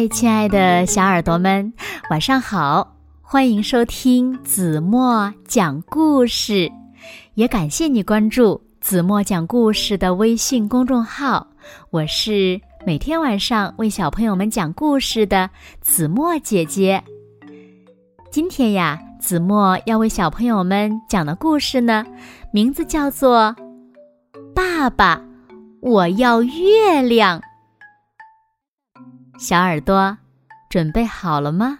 嗨，亲爱的小耳朵们，晚上好！欢迎收听子墨讲故事，也感谢你关注子墨讲故事的微信公众号。我是每天晚上为小朋友们讲故事的子墨姐姐。今天呀，子墨要为小朋友们讲的故事呢，名字叫做《爸爸，我要月亮》。小耳朵，准备好了吗？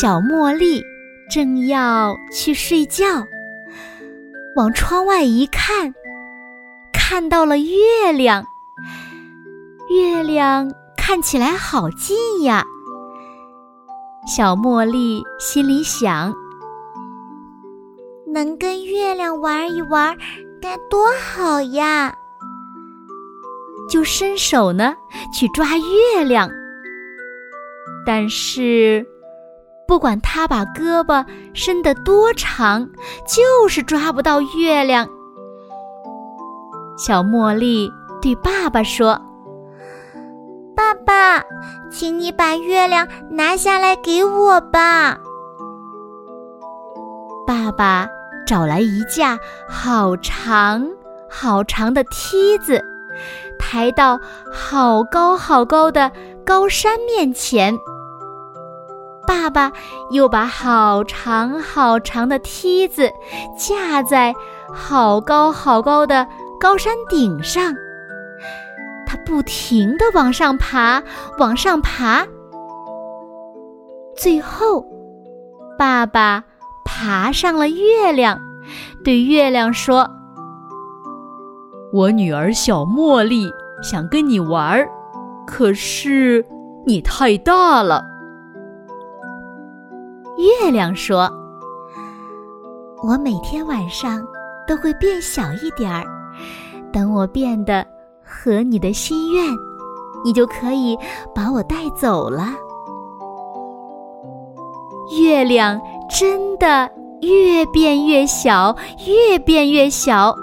小茉莉正要去睡觉，往窗外一看，看到了月亮。月亮看起来好近呀！小茉莉心里想。能跟月亮玩一玩，该多好呀！就伸手呢去抓月亮，但是不管他把胳膊伸得多长，就是抓不到月亮。小茉莉对爸爸说：“爸爸，请你把月亮拿下来给我吧。”爸爸。找来一架好长好长的梯子，抬到好高好高的高山面前。爸爸又把好长好长的梯子架在好高好高的高山顶上，他不停地往上爬，往上爬。最后，爸爸。爬上了月亮，对月亮说：“我女儿小茉莉想跟你玩，可是你太大了。”月亮说：“我每天晚上都会变小一点儿，等我变得合你的心愿，你就可以把我带走了。”月亮。真的越变越小，越变越小，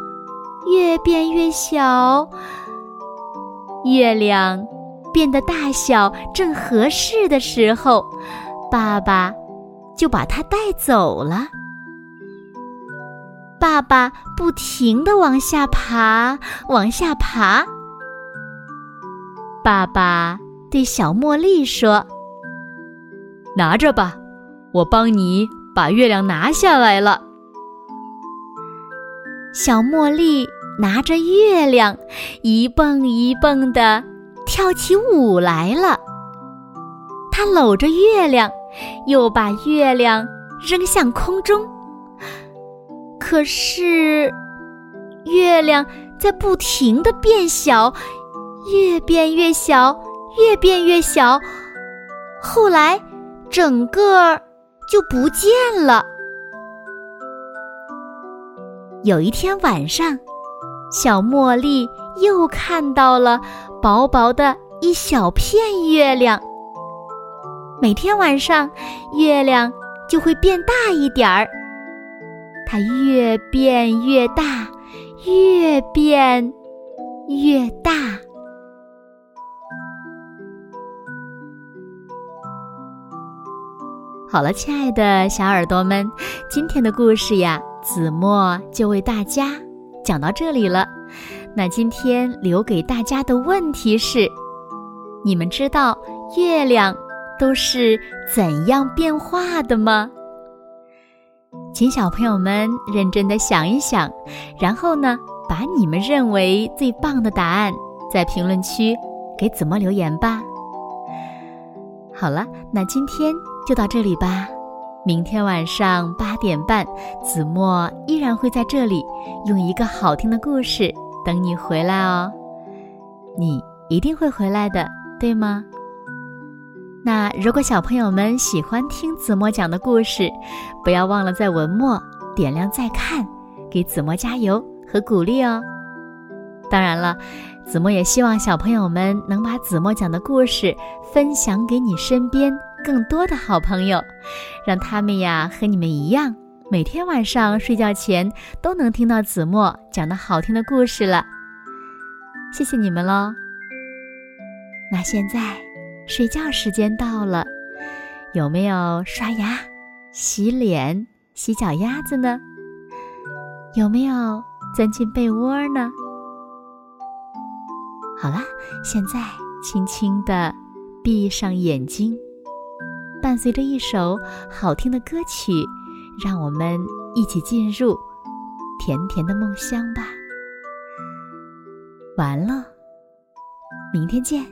越变越小。月亮变得大小正合适的时候，爸爸就把它带走了。爸爸不停地往下爬，往下爬。爸爸对小茉莉说：“拿着吧。”我帮你把月亮拿下来了。小茉莉拿着月亮，一蹦一蹦的跳起舞来了。她搂着月亮，又把月亮扔向空中。可是，月亮在不停的变小，越变越小，越变越小。后来，整个。就不见了。有一天晚上，小茉莉又看到了薄薄的一小片月亮。每天晚上，月亮就会变大一点儿，它越变越大，越变越大。好了，亲爱的小耳朵们，今天的故事呀，子墨就为大家讲到这里了。那今天留给大家的问题是：你们知道月亮都是怎样变化的吗？请小朋友们认真的想一想，然后呢，把你们认为最棒的答案在评论区给子墨留言吧。好了，那今天。就到这里吧，明天晚上八点半，子墨依然会在这里用一个好听的故事等你回来哦。你一定会回来的，对吗？那如果小朋友们喜欢听子墨讲的故事，不要忘了在文末点亮再看，给子墨加油和鼓励哦。当然了，子墨也希望小朋友们能把子墨讲的故事分享给你身边。更多的好朋友，让他们呀和你们一样每天晚上睡觉前都能听到子墨讲的好听的故事了。谢谢你们喽！那现在睡觉时间到了，有没有刷牙、洗脸、洗脚丫子呢？有没有钻进被窝呢？好了，现在轻轻的闭上眼睛，伴随着一首好听的歌曲，让我们一起进入甜甜的梦乡吧。完了，明天见。